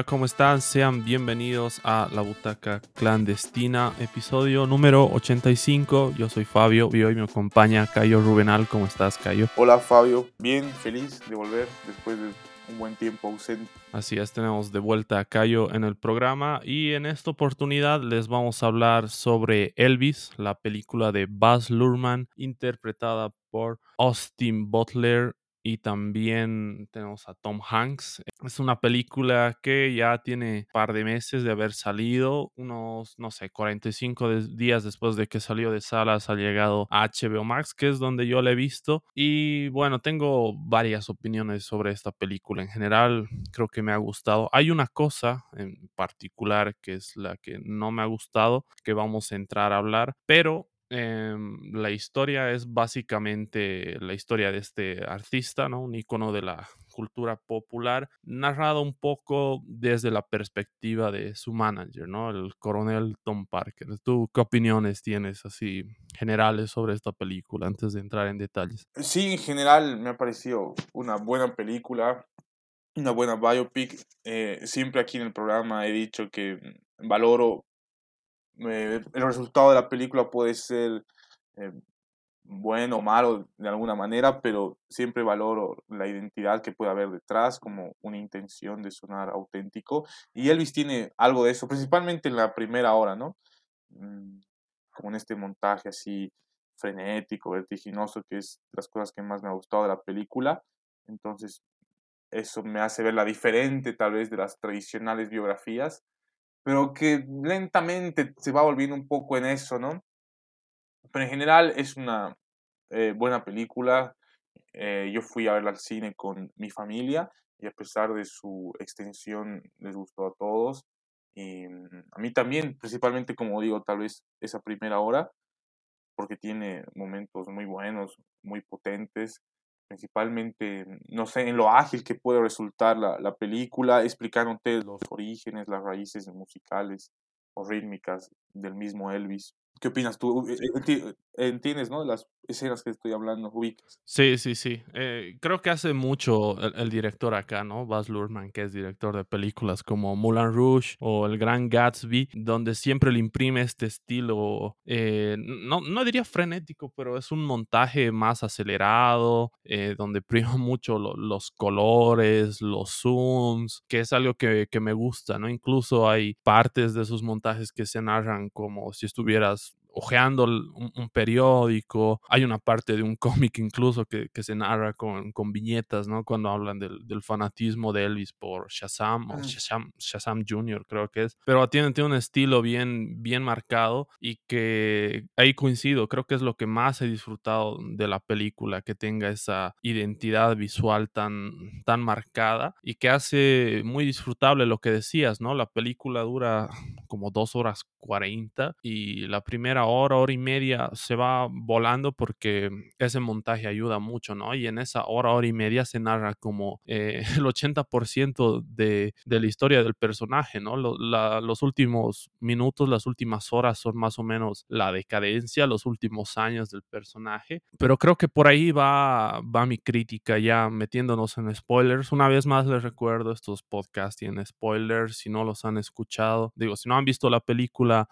Hola, ¿cómo están? Sean bienvenidos a La Butaca Clandestina, episodio número 85. Yo soy Fabio y hoy me acompaña Cayo Rubenal. ¿Cómo estás, Cayo? Hola, Fabio. Bien, feliz de volver después de un buen tiempo ausente. Así es, tenemos de vuelta a Cayo en el programa y en esta oportunidad les vamos a hablar sobre Elvis, la película de Buzz Luhrmann, interpretada por Austin Butler y también tenemos a Tom Hanks. Es una película que ya tiene un par de meses de haber salido, unos, no sé, 45 días después de que salió de salas ha llegado a HBO Max, que es donde yo la he visto. Y bueno, tengo varias opiniones sobre esta película. En general, creo que me ha gustado. Hay una cosa en particular que es la que no me ha gustado, que vamos a entrar a hablar, pero Em, la historia es básicamente la historia de este artista, ¿no? Un icono de la cultura popular, narrado un poco desde la perspectiva de su manager, ¿no? El coronel Tom Parker. ¿Tú qué opiniones tienes así generales sobre esta película antes de entrar en detalles? Sí, en general me ha parecido una buena película, una buena biopic. Eh, siempre aquí en el programa he dicho que valoro eh, el resultado de la película puede ser eh, bueno o malo de alguna manera, pero siempre valoro la identidad que puede haber detrás, como una intención de sonar auténtico. Y Elvis tiene algo de eso, principalmente en la primera hora, ¿no? Mm, como en este montaje así frenético, vertiginoso, que es las cosas que más me ha gustado de la película. Entonces, eso me hace verla diferente tal vez de las tradicionales biografías pero que lentamente se va volviendo un poco en eso, ¿no? Pero en general es una eh, buena película. Eh, yo fui a verla al cine con mi familia y a pesar de su extensión les gustó a todos. Y mm, a mí también, principalmente como digo, tal vez esa primera hora, porque tiene momentos muy buenos, muy potentes principalmente, no sé, en lo ágil que puede resultar la, la película, explicándote los orígenes, las raíces musicales o rítmicas del mismo Elvis. ¿Qué opinas tú? Entiendes, ¿no? Las escenas que estoy hablando, ubicas. Sí, sí, sí. Eh, creo que hace mucho el, director acá, ¿no? Baz Luhrmann, que es director de películas como Moulin Rouge o El Gran Gatsby, donde siempre le imprime este estilo, eh, no, no diría frenético, pero es un montaje más acelerado, eh, donde prima mucho los colores, los zooms, que es algo que, que me gusta, ¿no? Incluso hay partes de sus montajes que se narran como si estuvieras ojeando un, periódico. Hay una parte de un cómic incluso que, que se narra con, con, viñetas, ¿no? Cuando hablan del, del, fanatismo de Elvis por Shazam o mm. Shazam, Shazam Jr. creo que es. Pero tiene, tiene un estilo bien, bien marcado y que ahí coincido. Creo que es lo que más he disfrutado de la película, que tenga esa identidad visual tan, tan marcada y que hace muy disfrutable lo que decías, ¿no? La película dura como dos horas 40 y la primera hora, hora y media se va volando porque ese montaje ayuda mucho, ¿no? Y en esa hora, hora y media se narra como eh, el 80% de, de, la historia del personaje, ¿no? los últimos minutos, las últimas horas son más o menos la decadencia, los últimos años del personaje, pero creo que por ahí va, va mi crítica ya metiéndonos en spoilers. Una vez más les recuerdo, estos podcasts tienen spoilers, si no los han escuchado, digo, si no han visto la película,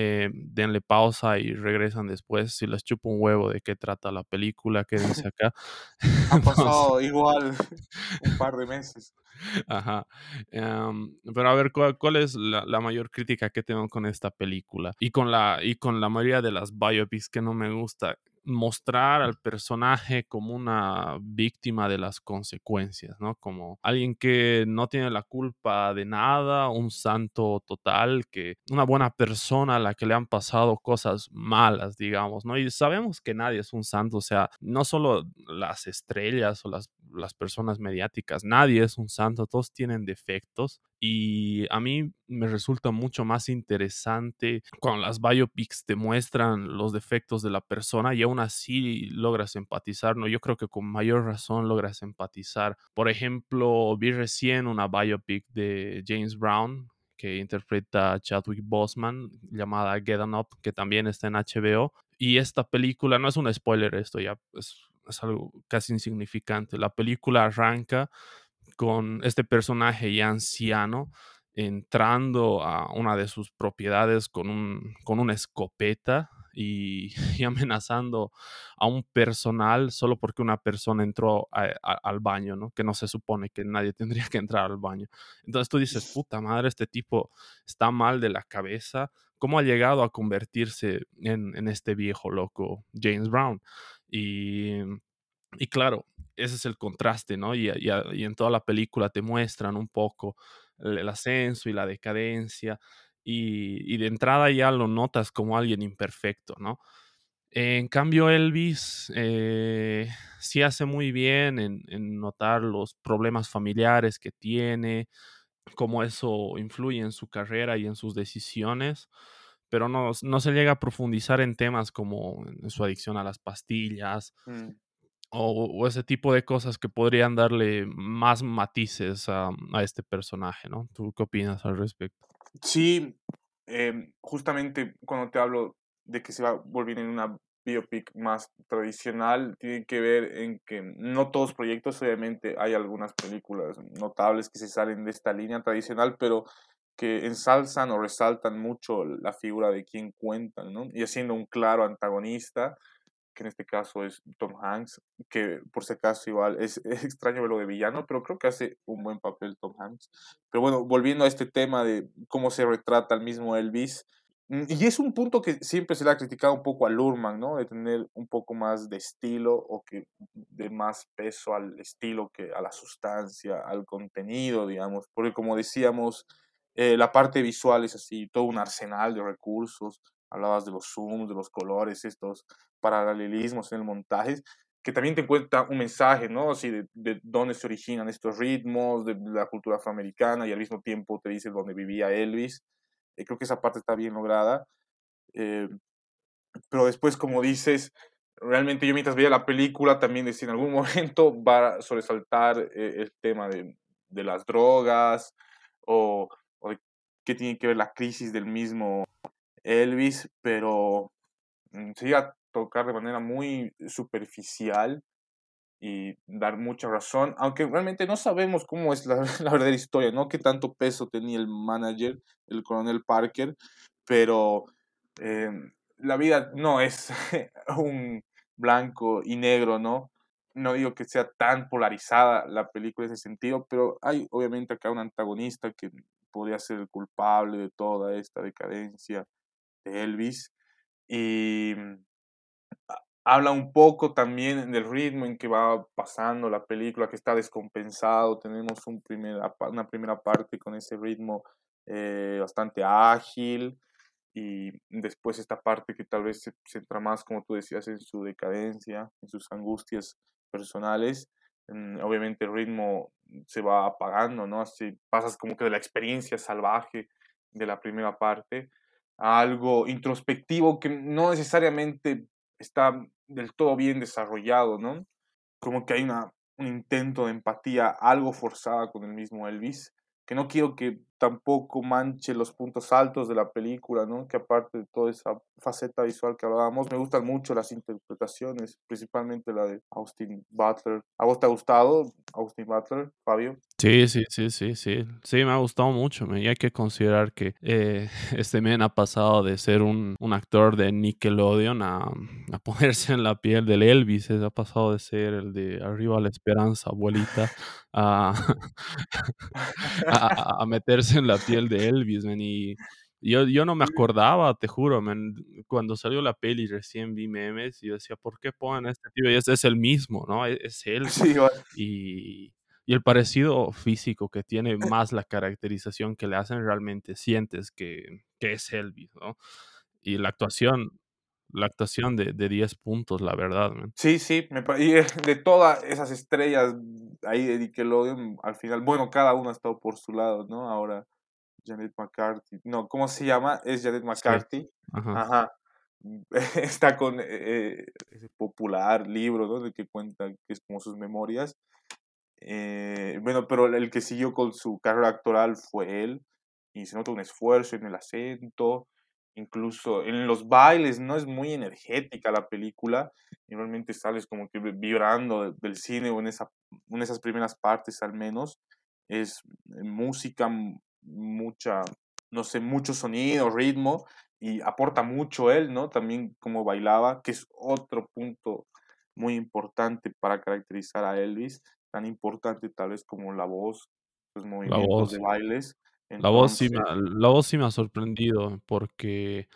eh, denle pausa y regresan después. Si les chupo un huevo de qué trata la película, quédense acá. Han pasado igual un par de meses. Ajá. Em, pero a ver, ¿cuál, es la, la, mayor crítica que tengo con esta película? Y con, la, y con la mayoría de las biopics que no me gusta mostrar al personaje como una víctima de las consecuencias, ¿no? Como alguien que no tiene la culpa de nada, un santo total, que una buena persona a la que le han pasado cosas malas, digamos, ¿no? Y sabemos que nadie es un santo, o sea, no solo las estrellas o las, las personas mediáticas, nadie es un santo, todos tienen defectos y a mí me resulta mucho más interesante cuando las biopics te muestran los defectos de la persona y aún así logras empatizar, ¿no? Yo creo que con mayor razón logras empatizar. Por ejemplo, vi recién una biopic de James Brown que interpreta Chadwick Boseman llamada Get On Up, que también está en HBO. Y esta película, no es un spoiler esto, ya es algo casi insignificante. La película arranca con este personaje ya anciano entrando a una de sus propiedades con, un, con una escopeta y, amenazando a un personal solo porque una persona entró al baño, ¿no? Que no se supone que nadie tendría que entrar al baño. Entonces tú dices, puta madre, este tipo está mal de la cabeza. ¿Cómo ha llegado a convertirse en, este viejo loco James Brown? Y, y claro, ese es el contraste, ¿no? Y, en toda la película te muestran un poco el ascenso y la decadencia y, de entrada ya lo notas como alguien imperfecto, ¿no? En cambio, Elvis eh, sí hace muy bien en, notar los problemas familiares que tiene, cómo eso influye en su carrera y en sus decisiones, pero no, se llega a profundizar en temas como su adicción a las pastillas mm. O, ese tipo de cosas que podrían darle más matices a, este personaje, ¿no? ¿Tú qué opinas al respecto? Sí, em, justamente cuando te hablo de que se va a volver en una biopic más tradicional, tiene que ver en que no todos proyectos, obviamente hay algunas películas notables que se salen de esta línea tradicional, pero que ensalzan o resaltan mucho la figura de quien cuentan, ¿no? Y haciendo un claro antagonista que en este caso es Tom Hanks, que por si acaso igual es, extraño verlo de villano, pero creo que hace un buen papel Tom Hanks. Pero bueno, volviendo a este tema de cómo se retrata el mismo Elvis, mm, y es un punto que siempre se le ha criticado un poco a Lurman, ¿no? De tener un poco más de estilo o que de más peso al estilo que a la sustancia, al contenido, digamos. Porque como decíamos, eh, la parte visual es así, todo un arsenal de recursos hablabas de los zooms, de los colores, estos paralelismos en el montaje, que también te cuenta un mensaje, ¿no? Así de, de, dónde se originan estos ritmos, de la cultura afroamericana, y al mismo tiempo te dice dónde vivía Elvis. Eh, creo que esa parte está bien lograda. Eh, pero después, como dices, realmente yo mientras veía la película también decía en algún momento va a sobresaltar eh, el tema de, de, las drogas o, o de qué tiene que ver la crisis del mismo Elvis, pero mm, se iba a tocar de manera muy superficial y dar mucha razón, aunque realmente no sabemos cómo es la, verdadera historia, ¿no? Qué tanto peso tenía el manager, el coronel Parker, pero em, la vida no es un blanco y negro, ¿no? No digo que sea tan polarizada la película en ese sentido, pero hay obviamente acá un antagonista que podría ser el culpable de toda esta decadencia Elvis. Y mm, habla un poco también del ritmo en que va pasando la película, que está descompensado. Tenemos un una primera parte con ese ritmo eh, bastante ágil y después esta parte que tal vez se centra más, como tú decías, en su decadencia, en sus angustias personales. Mm, obviamente el ritmo se va apagando, ¿no? Así pasas como que de la experiencia salvaje de la primera parte algo introspectivo que no necesariamente está del todo bien desarrollado, ¿no? Como que hay una, un intento de empatía algo forzada con el mismo Elvis, que no quiero que tampoco manche los puntos altos de la película, ¿no? Que aparte de toda esa faceta visual que hablábamos, me gustan mucho las interpretaciones, principalmente la de Austin Butler. ¿A vos te ha gustado Austin Butler, Fabio? Sí, sí, sí, sí, sí. Sí, me ha gustado mucho. Y hay que considerar que eh, este men ha pasado de ser un, un actor de Nickelodeon a, a, ponerse en la piel del Elvis. Ha pasado de ser el de Arriba la Esperanza, abuelita, a, a, meterse en la piel de Elvis, Y yo, yo no me acordaba, te juro, Cuando salió la peli recién vi memes y yo decía, ¿por qué ponen a este tío? Y es, es el mismo, ¿no? Es, es él. y, y el parecido físico que tiene más la caracterización que le hacen realmente sientes que, que es Elvis, ¿no? Y la actuación, la actuación de, de 10 puntos, la verdad. Sí, sí, me, y de todas esas estrellas ahí de Nickelodeon, al final, bueno, cada uno ha estado por su lado, ¿no? Ahora Janet McCarthy, no, ¿cómo se llama? Es Janet McCarthy. Ajá. Está con eh, eh, ese popular libro, ¿no? De que cuenta que es como sus memorias. Eh, bueno, pero el que siguió con su carrera actoral fue él. Y se nota un esfuerzo en el acento incluso en los bailes, ¿no? Es muy energética la película y realmente sales como que vibrando del cine o en, esa, en esas primeras partes al menos. Es música, mucha, no sé, mucho sonido, ritmo y aporta mucho él, ¿no? También como bailaba, que es otro punto muy importante para caracterizar a Elvis, tan importante tal vez como la voz, los movimientos de bailes. La voz sí me ha la voz sí me ha sorprendido porque,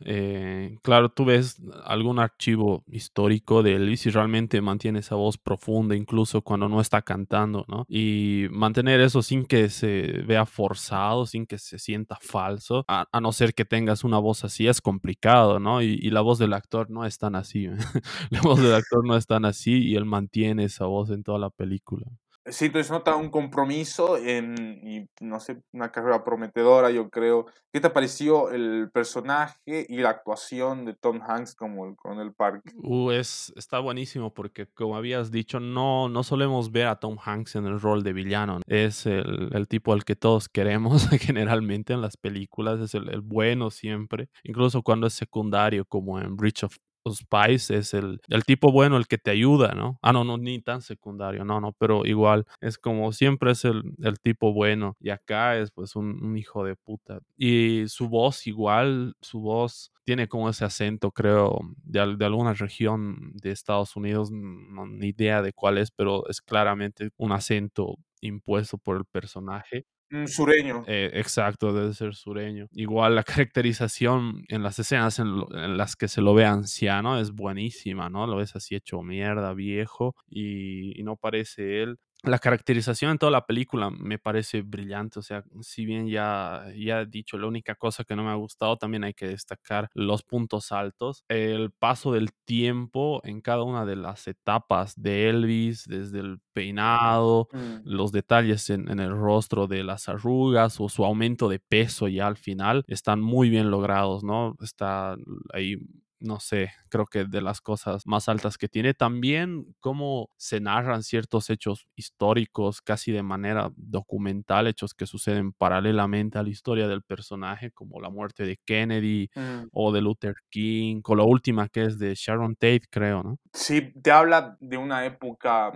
eh, claro, tú ves algún archivo histórico de Elvis y realmente mantiene esa voz profunda, incluso cuando no está cantando, ¿no? Y mantener eso sin que se vea forzado, sin que se sienta falso, a a no ser que tengas una voz así, es complicado, ¿no? Y y la voz del actor no es tan así. La voz del actor no es tan así y él mantiene esa voz en toda la película. Sí, entonces nota un compromiso en, y no sé, una carrera prometedora, yo creo. ¿Qué te pareció el personaje y la actuación de Tom Hanks como el Coronel Park? Uh, es, está buenísimo porque, como habías dicho, no, no solemos ver a Tom Hanks en el rol de villano. Es el, el tipo al que todos queremos generalmente en las películas, es el, el bueno siempre, incluso cuando es secundario, como en Bridge of Spice es el, el, tipo bueno, el que te ayuda, ¿no? Ah, no, no, ni tan secundario, no, no, pero igual es como siempre es el, el tipo bueno y acá es pues un, un, hijo de puta. Y su voz igual, su voz tiene como ese acento, creo, de, de alguna región de Estados Unidos, no, ni idea de cuál es, pero es claramente un acento impuesto por el personaje. Sureño. Eh, exacto, debe ser sureño. Igual la caracterización en las escenas en, lo, en, las que se lo ve anciano es buenísima, ¿no? Lo ves así hecho mierda, viejo, y no parece él la caracterización en toda la película me parece brillante. O sea, si bien ya, ya he dicho, la única cosa que no me ha gustado, también hay que destacar los puntos altos. El paso del tiempo en cada una de las etapas de Elvis, desde el peinado, mm. los detalles en, en, el rostro de las arrugas o su aumento de peso ya al final, están muy bien logrados, ¿no? Está ahí no sé, creo que de las cosas más altas que tiene. También cómo se narran ciertos hechos históricos casi de manera documental, hechos que suceden paralelamente a la historia del personaje, como la muerte de Kennedy mm. o de Luther King, o la última que es de Sharon Tate, creo, ¿no? Sí, te habla de una época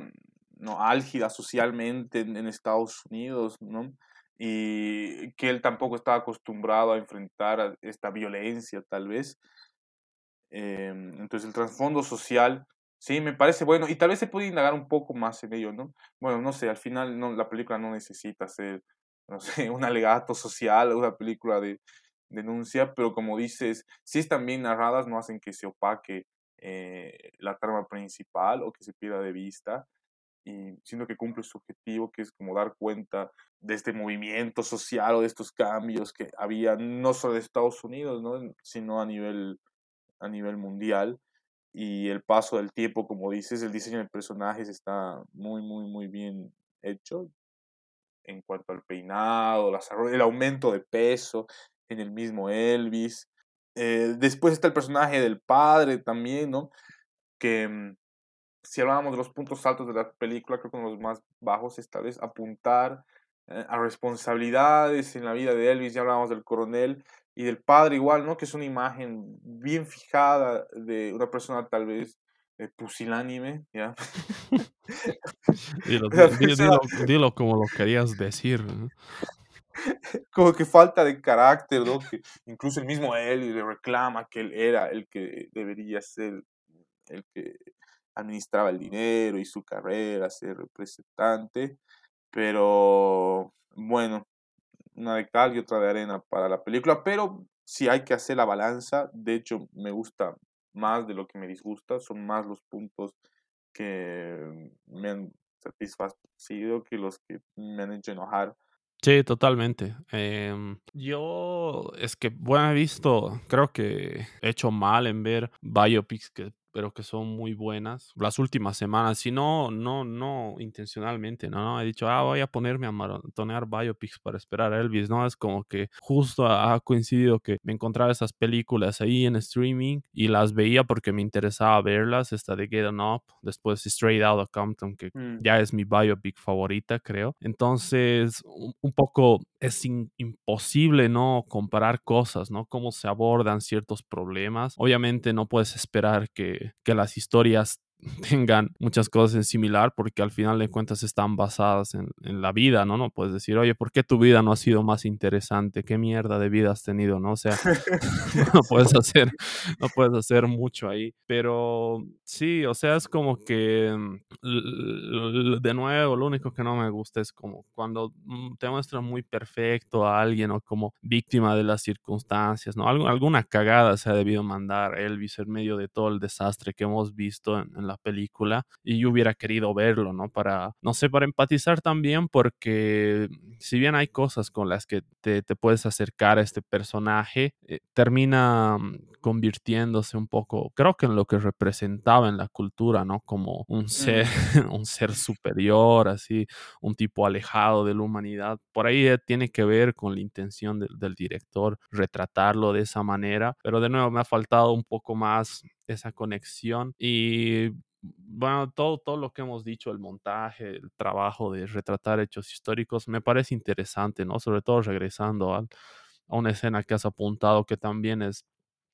no álgida socialmente en, en Estados Unidos, ¿no? Y que él tampoco estaba acostumbrado a enfrentar esta violencia, tal vez. Eh, entonces el trasfondo social, sí, me parece bueno y tal vez se puede indagar un poco más en ello, ¿no? Bueno, no sé, al final no, la película no necesita ser, no sé, un alegato social, una película de denuncia, pero como dices, si están bien narradas, no hacen que se opaque eh, la trama principal o que se pierda de vista, y siendo que cumple su objetivo, que es como dar cuenta de este movimiento social o de estos cambios que había no solo de Estados Unidos, ¿no? sino a nivel a nivel mundial y el paso del tiempo, como dices, el diseño de personajes está muy, muy, muy bien hecho en cuanto al peinado, el aumento de peso en el mismo Elvis. Eh, después está el personaje del padre también, ¿no? Que mm, si hablábamos de los puntos altos de la película, creo que uno de los más bajos esta vez apuntar a responsabilidades en la vida de Elvis, ya hablábamos del coronel, y del padre igual, ¿no? Que es una imagen bien fijada de una persona tal vez eh, pusilánime, ¿ya? dilo, dilo, dilo, dilo, como lo querías decir. ¿no? Como que falta de carácter, ¿no? Que incluso el mismo él le reclama que él era el que debería ser el que administraba el dinero y su carrera, ser representante. Pero bueno, una de cal y otra de arena para la película, pero si hay que hacer la balanza, de hecho me gusta más de lo que me disgusta, son más los puntos que me han satisfacido que los que me han hecho enojar. Sí, totalmente. Eh, yo es que, bueno, he visto, creo que he hecho mal en ver biopics que pero que son muy buenas. Las últimas semanas, si no, no, no intencionalmente, no, no, he dicho, ah, voy a ponerme a maratonear biopics para esperar a Elvis, ¿no? Es como que justo ha coincidido que me encontraba esas películas ahí en streaming y las veía porque me interesaba verlas, esta de Get On Up, después Straight Outta Compton, que Mm. ya es mi biopic favorita, creo. Entonces, un, poco es imposible, ¿no? Comparar cosas, ¿no? Cómo se abordan ciertos problemas. Obviamente no puedes esperar que, que las historias tengan muchas cosas en similar porque al final de cuentas están basadas en, en la vida, ¿no? No puedes decir, oye, ¿por qué tu vida no ha sido más interesante? ¿Qué mierda de vida has tenido, no? O sea, no puedes hacer, no puedes hacer mucho ahí. Pero sí, o sea, es como que mm, de nuevo, lo único que no me gusta es como cuando mm, te muestran muy perfecto a alguien o como víctima de las circunstancias, ¿no? Algo- alguna cagada se ha debido mandar Elvis en medio de todo el desastre que hemos visto en, en la película y yo hubiera querido verlo, ¿no? Para, no sé, para empatizar también porque si bien hay cosas con las que te, te puedes acercar a este personaje, eh, termina mm, convirtiéndose un poco, creo que en lo que representaba en la cultura, ¿no? Como un ser, un ser superior, así, un tipo alejado de la humanidad. Por ahí eh, tiene que ver con la intención del director retratarlo de esa manera, pero de nuevo me ha faltado un poco más esa conexión y bueno, todo, todo lo que hemos dicho, el montaje, el trabajo de retratar hechos históricos, me parece interesante, ¿no? Sobre todo regresando a una escena que has apuntado que también es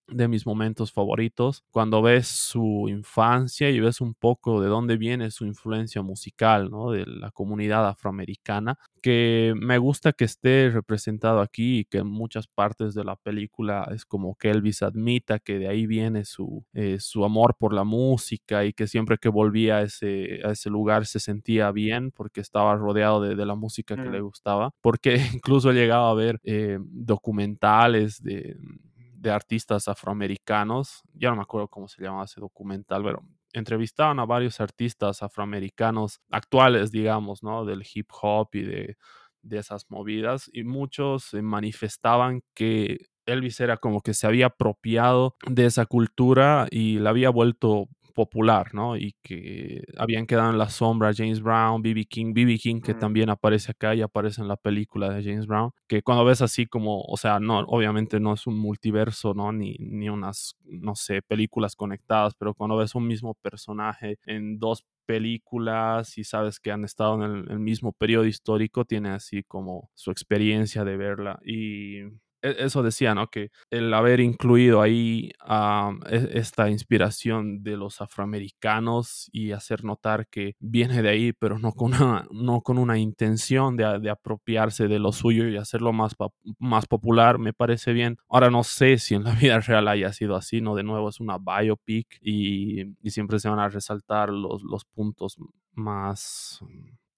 de mis momentos favoritos, cuando ves su infancia y ves un poco de dónde viene su influencia musical, ¿no? De la comunidad afroamericana, que me gusta que esté representado aquí y que en muchas partes de la película es como que Elvis admita que de ahí viene su, eh, su amor por la música y que siempre que volvía a ese, a ese lugar se sentía bien porque estaba rodeado de, de la música que le Mm. gustaba, porque incluso llegaba a ver eh, documentales de de artistas afroamericanos, ya no me acuerdo cómo se llamaba ese documental, pero entrevistaban a varios artistas afroamericanos actuales, digamos, ¿no? Del hip hop y de, de esas movidas, y muchos manifestaban que Elvis era como que se había apropiado de esa cultura y la había vuelto popular, ¿no? Y que habían quedado en la sombra James Brown, B.B. King, B.B. King que Mm. también aparece acá y aparece en la película de James Brown, que cuando ves así como, o sea, no, obviamente no es un multiverso, ¿no? Ni, ni unas, no sé, películas conectadas, pero cuando ves un mismo personaje en dos películas y sabes que han estado en el, el mismo periodo histórico, tiene así como su experiencia de verla y eso decía, ¿no? Que el haber incluido ahí e- esta inspiración de los afroamericanos y hacer notar que viene de ahí, pero no con una, no con una intención de, de apropiarse de lo suyo y hacerlo más, más popular, me parece bien. Ahora no sé si en la vida real haya sido así, ¿no? De nuevo es una biopic y, y siempre se van a resaltar los, los puntos más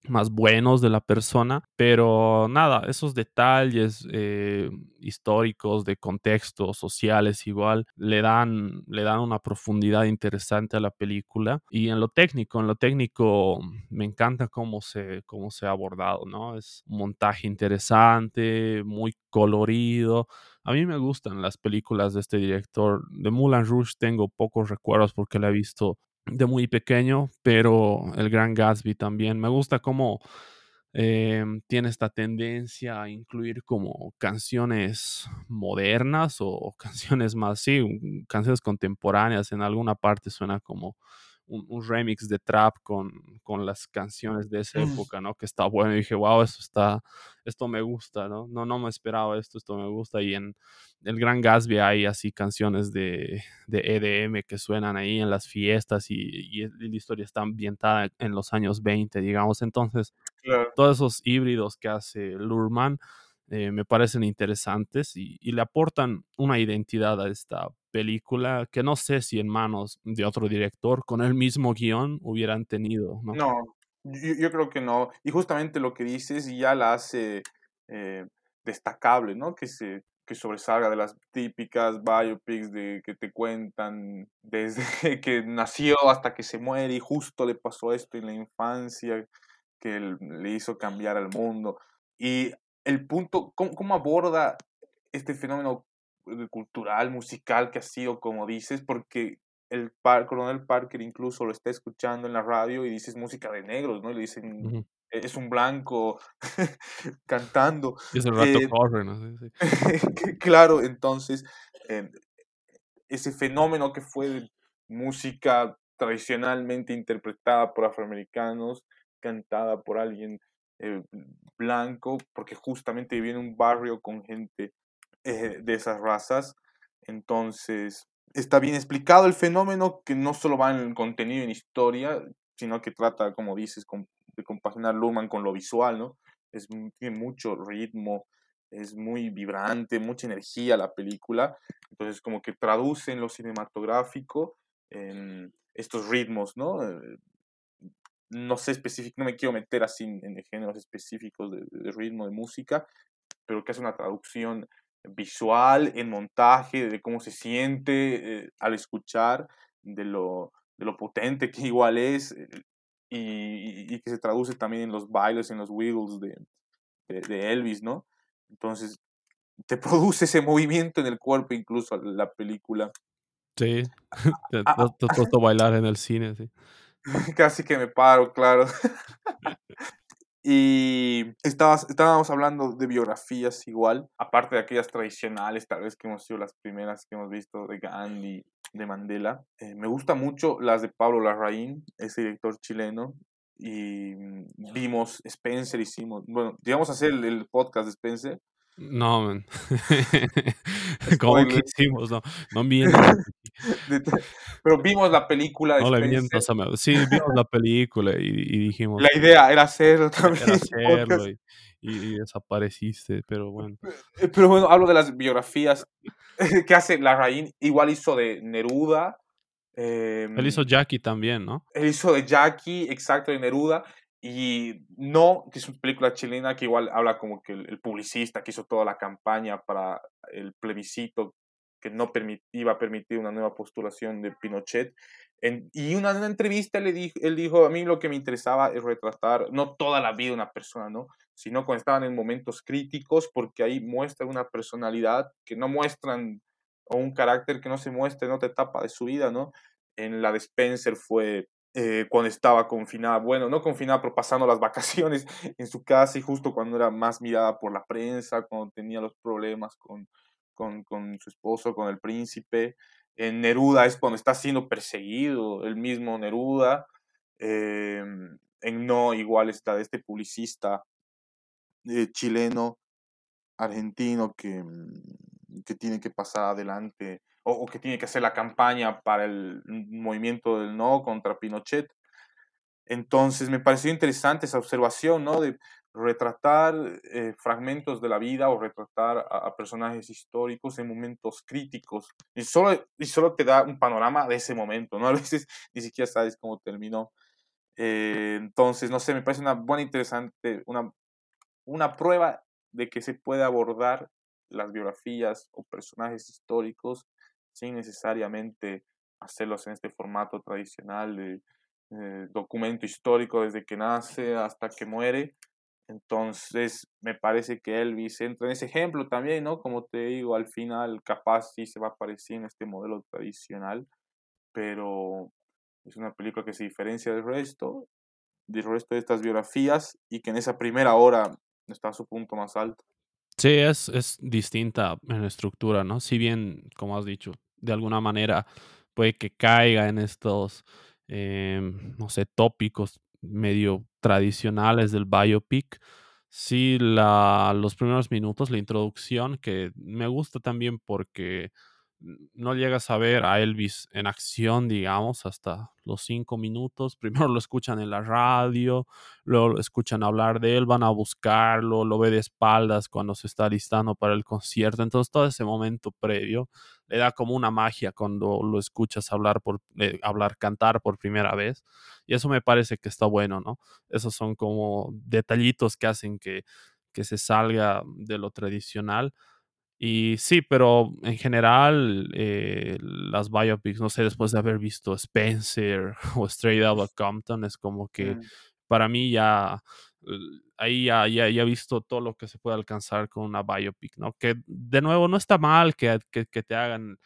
más buenos de la persona, pero nada, esos detalles eh, históricos, de contextos sociales igual, le dan, le dan una profundidad interesante a la película. Y en lo técnico, en lo técnico me encanta cómo se, cómo se ha abordado, ¿no? Es un montaje interesante, muy colorido. A mí me gustan las películas de este director. De Moulin Rouge tengo pocos recuerdos porque la he visto de muy pequeño, pero el Gran Gatsby también. Me gusta cómo eh, tiene esta tendencia a incluir como canciones modernas o canciones más, sí, canciones contemporáneas. En alguna parte suena como un, un remix de trap con, con las canciones de esa Mm. época, ¿no? Que está bueno. Y dije, wow, esto está, esto me gusta, ¿no? No, no me esperaba esto, esto me gusta. Y en el Gran Gatsby hay así canciones de, de EDM que suenan ahí en las fiestas y, y la historia está ambientada en los años 20, digamos. Entonces, Claro. todos esos híbridos que hace Lurman eh, me parecen interesantes y, y le aportan una identidad a esta película que no sé si en manos de otro director con el mismo guion hubieran tenido, ¿no? Yo, creo que no. Y justamente lo que dices ya la hace eh, destacable, ¿no? Que se que sobresalga de las típicas biopics de que te cuentan desde que nació hasta que se muere y justo le pasó esto en la infancia que le hizo cambiar al mundo. Y el punto, ¿cómo, cómo aborda este fenómeno cultural, musical que ha sido, como dices? Porque el par coronel Parker incluso lo está escuchando en la radio y dice es música de negros, ¿no? Y le dicen. "E- es un blanco cantando. Y ese rato Eh, corre, ¿no? Sí, sí. que- claro, entonces, eh, ese fenómeno que fue de música tradicionalmente interpretada por afroamericanos, cantada por alguien eh, blanco, porque justamente vivía en un barrio con gente eh, de esas razas. Entonces, está bien explicado el fenómeno que no solo va en el contenido, en historia, sino que trata, como dices, de compaginar Luhrmann con lo visual, ¿no? Es, mu- tiene mucho ritmo, es muy vibrante, mucha energía la película. Entonces, como que traduce en lo cinematográfico en estos ritmos, ¿no? Eh, No sé específico, no me quiero meter así en, en géneros específicos de, de ritmo, de música, pero que hace una traducción visual, en montaje, de cómo se siente eh, al escuchar, de lo, de lo potente que igual es, eh, y, y- que se traduce también en los bailes, en los wiggles de, de, de Elvis, ¿no? Entonces, te produce ese movimiento en el cuerpo, incluso la película. Sí. Te, Ah, bailar en el cine, sí. Casi que me paro, claro. Y estabas, estábamos hablando de biografías igual, aparte de aquellas tradicionales, tal vez que hemos sido las primeras que hemos visto de Gandhi, de Mandela. Eh, me gusta mucho las de Pablo Larraín, ese director chileno. Y mm, vimos Spencer, hicimos, bueno, llegamos a hacer el, el podcast de Spencer. No, man. ¿Cómo que hicimos? No, no mientas. Pero vimos la película de No le mientas a mí. Sí, vimos la película y, y dijimos La idea era hacerlo también. era podcast. hacerlo y, y- y desapareciste, pero bueno. Eh, Pero bueno, hablo de las biografías que hace Larraín. Igual hizo de Neruda. Él hizo em, Jackie también, ¿no? él hizo de Jackie, exacto, de Neruda. Y No, que es una película chilena que igual habla como que el, el publicista que hizo toda la campaña para el plebiscito que no iba a permitir una nueva postulación de Pinochet. Y una, una entrevista le dijo, él dijo, a mí lo que me interesaba es retratar no toda la vida de una persona, ¿no? sino cuando estaban en momentos críticos, porque ahí muestran una personalidad que no muestran, o un carácter que no se muestra en otra etapa de su vida, ¿no? En la de Spencer fue eh, cuando estaba confinada, bueno, no confinada, pero pasando las vacaciones en su casa y justo cuando era más mirada por la prensa, cuando tenía los problemas con, con, su esposo, con el príncipe. En Neruda es cuando está siendo perseguido, el mismo Neruda. Eh, en No, igual está este publicista eh, chileno, argentino, que, mm, que tiene que pasar adelante o, que tiene que hacer la campaña para el movimiento del no contra Pinochet. Entonces me pareció interesante esa observación, ¿no? Retratar eh, fragmentos de la vida o retratar a, a personajes históricos en momentos críticos. Y solo, y solo te da un panorama de ese momento, ¿no? A veces ni siquiera sabes cómo terminó. Eh, entonces, no sé, me parece una buena, interesante, una, una prueba de que se puede abordar las biografías o personajes históricos sin necesariamente hacerlos en este formato tradicional de eh, documento histórico desde que nace hasta que muere. Entonces, me parece que Elvis entra en ese ejemplo también, ¿no? Como te digo, al final capaz sí se va a aparecer en este modelo tradicional, pero es una película que se diferencia del resto, del resto de estas biografías y que en esa primera hora está a su punto más alto. Sí, es, es distinta en estructura, ¿no? Si bien, como has dicho, de alguna manera puede que caiga en estos, em, no sé, tópicos medio tradicionales del biopic. Sí, la, los primeros minutos, la introducción, que me gusta también porque no llegas a ver a Elvis en acción, digamos, hasta los cinco minutos. Primero lo escuchan en la radio, luego lo escuchan hablar de él, van a buscarlo, lo ve de espaldas cuando se está listando para el concierto. Entonces, todo ese momento previo le da como una magia cuando lo escuchas hablar por eh, hablar, cantar por primera vez. Y eso me parece que está bueno, ¿no? Esos son como detallitos que hacen que, que se salga de lo tradicional. Y sí, pero en general, eh, las biopics, no sé, después de haber visto Spencer o Straight Outta Compton, es como que Mm. para mí ya, ahí ya, ya, ya he visto todo lo que se puede alcanzar con una biopic, ¿no? Que de nuevo no está mal que, que, que te hagan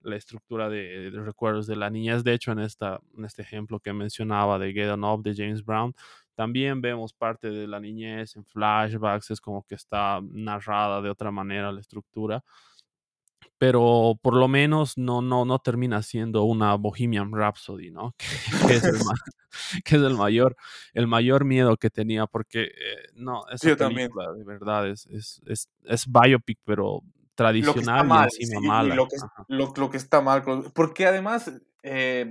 la estructura de, de recuerdos de la niñez. De hecho, en, esta, en este ejemplo que mencionaba de Get On Up de James Brown, también vemos parte de la niñez en flashbacks, es como que está narrada de otra manera la estructura pero por lo menos no, no, no termina siendo una Bohemian Rhapsody, ¿no? Que, es, el, que es el, mayor, el mayor miedo que tenía, porque eh, no, esa Yo película también. de verdad es, es, es, es biopic, pero tradicional y mal, encima sí, y mala. lo que, lo, lo que está mal, porque además, eh,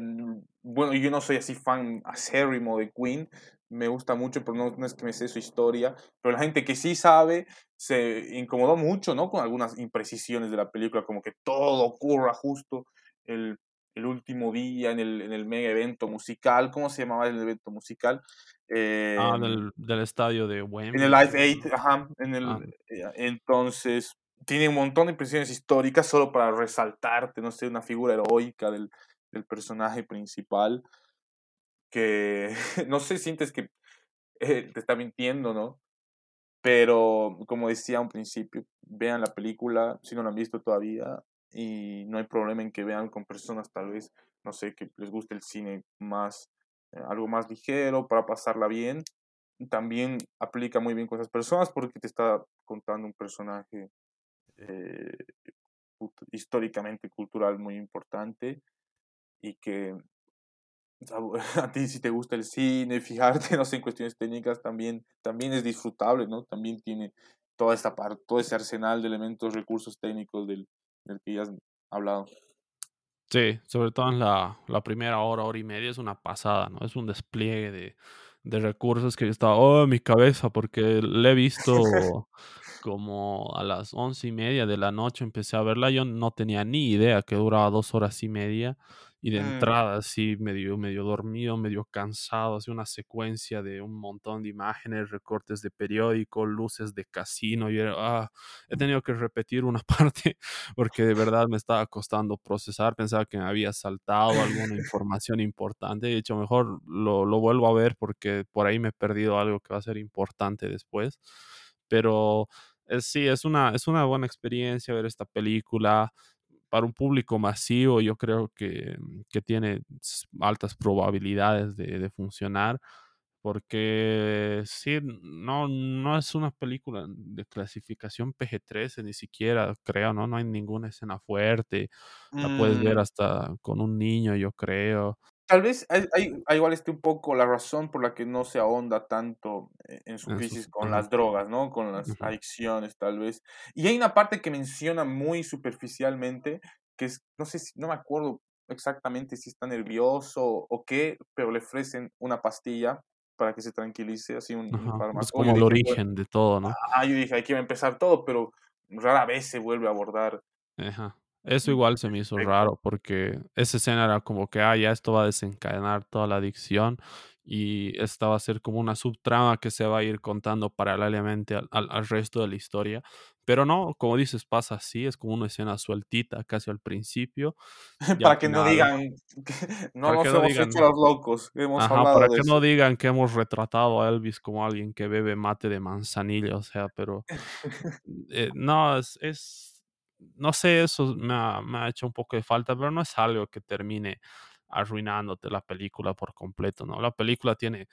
bueno, yo no soy así fan acérrimo de Queen, me gusta mucho, pero no, no es que me sé su historia, pero la gente que sí sabe se incomodó mucho, ¿no? Con algunas imprecisiones de la película, como que todo ocurra justo el, el último día en el, en el mega evento musical, ¿cómo se llamaba el evento musical? Ah, Em, del, del estadio de en el Wembley, Live creo. Aid, ¿no? ajá, en Ah, el, eh, entonces tiene un montón de impresiones históricas solo para resaltarte, no sé, una figura heroica del, del personaje principal que, no sé, sientes que eh, te está mintiendo, ¿no? Pero, como decía un principio, vean la película si no la han visto todavía y no hay problema en que vean con personas tal vez, no sé, que les guste el cine más, eh, algo más ligero para pasarla bien. También aplica muy bien con esas personas porque te está contando un personaje eh, históricamente cultural muy importante y que a ti si te gusta el cine, fijarte, no sé, en cuestiones técnicas también, también es disfrutable, ¿no? También tiene toda esta parte, todo ese arsenal de elementos, recursos técnicos del, del que ya has hablado. Sí, sobre todo en la, la primera hora, hora y media es una pasada, ¿no? Es un despliegue de, de recursos que yo estaba, oh, en mi cabeza, porque le he visto como a las once y media de la noche empecé a verla, yo no tenía ni idea que duraba dos horas y media y de Mm, entrada así medio, medio dormido, medio cansado, así una secuencia de un montón de imágenes, recortes de periódico, luces de casino, y era, ah, he tenido que repetir una parte porque de verdad me estaba costando procesar, pensaba que me había saltado alguna información importante, de hecho mejor lo, lo vuelvo a ver porque por ahí me he perdido algo que va a ser importante después, pero eh, sí, es una, es una buena experiencia ver esta película. Para un público masivo, yo creo que, que tiene altas probabilidades de, de funcionar, porque sí, no, no es una película de clasificación PG-13, ni siquiera, creo, ¿no? No hay ninguna escena fuerte, la puedes ver mm, hasta con un niño, yo creo. Tal vez hay, hay- hay igual esté un poco la razón por la que no se ahonda tanto e- en su crisis con las drogas, ¿no? Con las adicciones, tal vez. Y hay una parte que menciona muy superficialmente, que es, no sé si, no me acuerdo exactamente si está nervioso o qué, pero le ofrecen una pastilla para que se tranquilice, así un. Es. Yo como el dije, bueno, origen de todo, ¿no? ah, yo dije, aquí va a empezar todo, pero rara vez se vuelve a abordar Ajá. Eso igual se me hizo raro porque esa escena era como que, ah, ya esto va a desencadenar toda la adicción y esta va a ser como una subtrama que se va a ir contando paralelamente al, al- al resto de la historia. Pero no, como dices, pasa así, es como una escena sueltita casi al principio Para que no digan que no para nos no hemos hecho los locos, hemos ajá, para hablado de que no digan que hemos retratado a Elvis como alguien que bebe mate de manzanilla, o sea, pero eh, no, es, es, no sé, eso me ha, me ha hecho un poco de falta, pero no es algo que termine arruinándote la película por completo, ¿no? La película tiene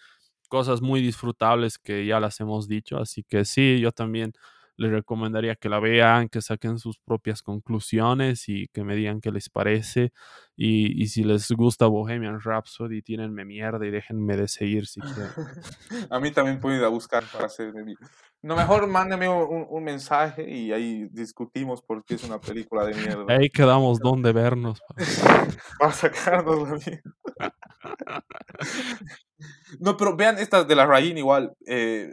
cosas muy disfrutables que ya las hemos dicho, así que sí, yo también les recomendaría que la vean, que saquen sus propias conclusiones y que me digan qué les parece. Y, y si les gusta Bohemian Rhapsody, tírenme mierda y déjenme de seguir si quieren. A mí también pueden ir a buscar para hacerme mi no, mejor mándame un un mensaje y ahí discutimos por qué es una película de mierda. Ahí quedamos donde vernos. pa. Para sacarnos la mierda. No, pero vean estas de la Rain igual, eh,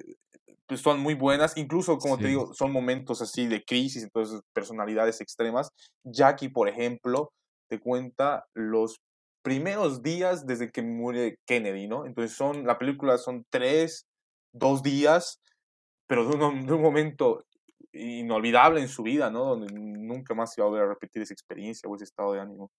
pues son muy buenas, incluso, como te digo, son momentos así de crisis, entonces personalidades extremas. Jackie, por ejemplo, te cuenta los primeros días desde que muere Kennedy, ¿no? Entonces son, la película son tres, dos días, pero de un, de un momento inolvidable en su vida, ¿no? Donde nunca más se va a volver a repetir esa experiencia o ese estado de ánimo.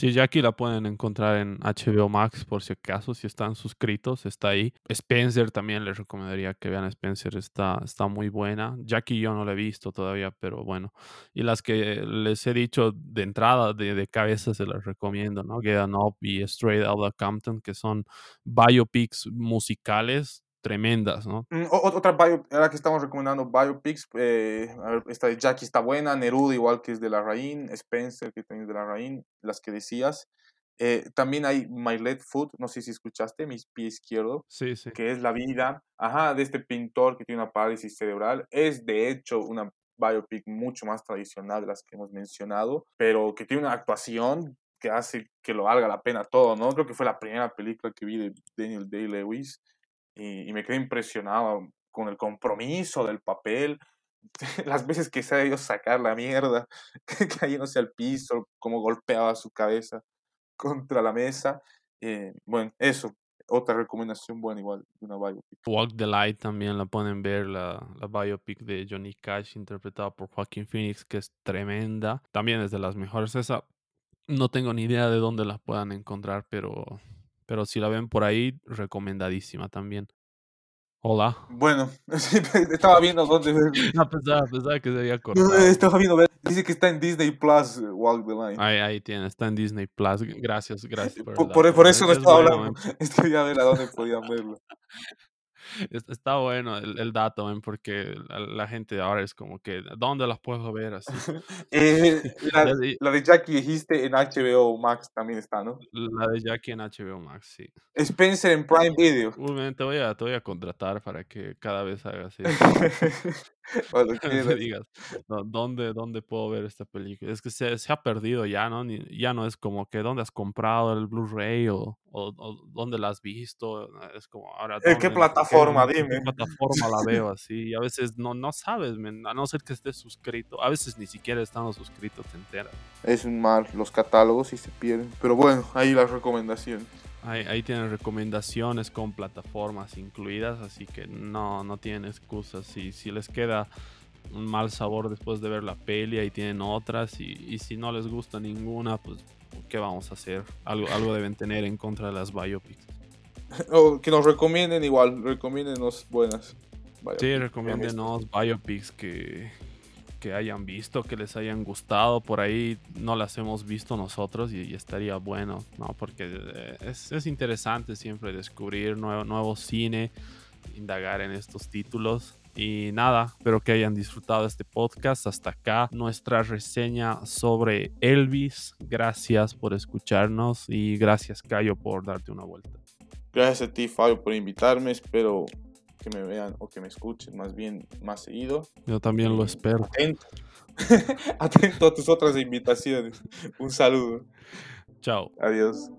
Sí, Jackie la pueden encontrar en HBO Max por si acaso, si están suscritos, está ahí. Spencer también les recomendaría que vean Spencer, está, está muy buena. Jackie yo no la he visto todavía, pero bueno. Y las que les he dicho de entrada, de, de cabeza, se las recomiendo, ¿no? Get Up y Straight Outta Compton, que son biopics musicales tremendas, ¿no? Mm, otra bio, ahora que estamos recomendando biopics, eh, esta de Jackie está buena, Neruda igual que es de la Rain, Spencer que también es de la Rain, las que decías. Eh, también hay My Left Foot, no sé si escuchaste, mi pie izquierdo, sí, sí. que es la vida, ajá, de este pintor que tiene una parálisis cerebral. Es de hecho una biopic mucho más tradicional de las que hemos mencionado, pero que tiene una actuación que hace que lo valga la pena todo, ¿no? Creo que fue la primera película que vi de Daniel Day-Lewis y, me quedé impresionado con el compromiso del papel, las veces que se ha debido sacar la mierda, cayéndose al piso, cómo golpeaba su cabeza contra la mesa. Eh, bueno, eso, otra recomendación buena igual de una biopic. Walk the Light también la pueden ver, la, la biopic de Johnny Cash interpretada por Joaquin Phoenix, que es tremenda. También es de las mejores. Esa no tengo ni idea de dónde la puedan encontrar, pero pero si la ven por ahí, recomendadísima también. Hola. Bueno, estaba viendo dónde. A pesar, a pesar que se había cortado. Estaba viendo, dice que está en Disney Plus, Walk the Line. Ahí, ahí tiene, está en Disney Plus. Gracias, gracias por, por, por eso no estaba hablando. Estoy a ver a dónde podían verlo. Está bueno el, el dato, porque la, gente ahora es como que, ¿dónde las puedo ver así? Eh, la, la, de Jackie dijiste en HBO Max también está, ¿no? La de Jackie en HBO Max, sí. Spencer en Prime Video. te, voy a, te voy a contratar para que cada vez hagas eso. Cuando digas, ¿dónde, ¿dónde puedo ver esta película? Es que se, se ha perdido ya, ¿no? ya no es como que dónde has comprado el Blu-ray o, o, dónde la has visto. Es como ahora. ¿En qué plataforma? Dime. ¿En qué plataforma la veo así? Y a veces no, no sabes, a no ser que estés suscrito. A veces ni siquiera estando suscrito te enteras. Es un mal los catálogos y se pierden. Pero bueno, ahí las recomendaciones. Ahí, tienen recomendaciones con plataformas incluidas, así que no, no tienen excusas. Si, si les queda un mal sabor después de ver la peli, ahí tienen otras. Y, si no les gusta ninguna, pues, ¿qué vamos a hacer? Algo, algo deben tener en contra de las biopics. O que nos recomienden igual, recomiéndenos buenas. Sí, recomiéndenos biopics que, que hayan visto, que les hayan gustado. Por ahí no las hemos visto nosotros y, estaría bueno, ¿no? Porque eh, es, interesante siempre descubrir nuevo, nuevo cine, indagar en estos títulos. Y nada, espero que hayan disfrutado este podcast. Hasta acá nuestra reseña sobre Elvis. Gracias por escucharnos y gracias Cayo por darte una vuelta. Gracias a ti Fabio por invitarme. Espero que me vean o que me escuchen más bien más seguido. Yo también lo espero. Atento. Atento a tus otras invitaciones. Un saludo. Chao. Adiós.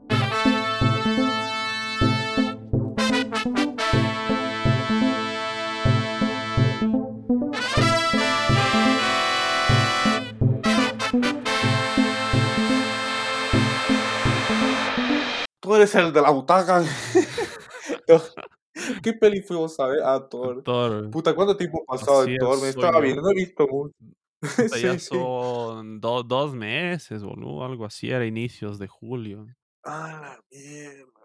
Tú eres el de la butaca. ¿Qué peli fuimos a ver? Ah, Thor. Thor. Puta, ¿cuánto tiempo pasó de Thor? Me estaba viendo, no he visto mucho. ya son dos meses, boludo, algo así, era inicios de julio. Ah, la mierda.